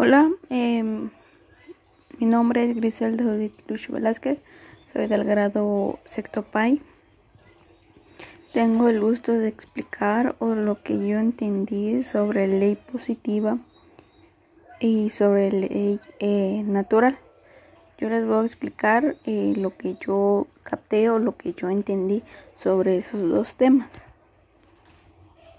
Hola, em, mi nombre es Griselda Lucho Velázquez, soy del grado sexto PAI. Tengo el gusto de explicar o lo que yo entendí sobre ley positiva y sobre ley eh, natural. Yo les voy a explicar eh, lo que yo capté o lo que yo entendí sobre esos dos temas.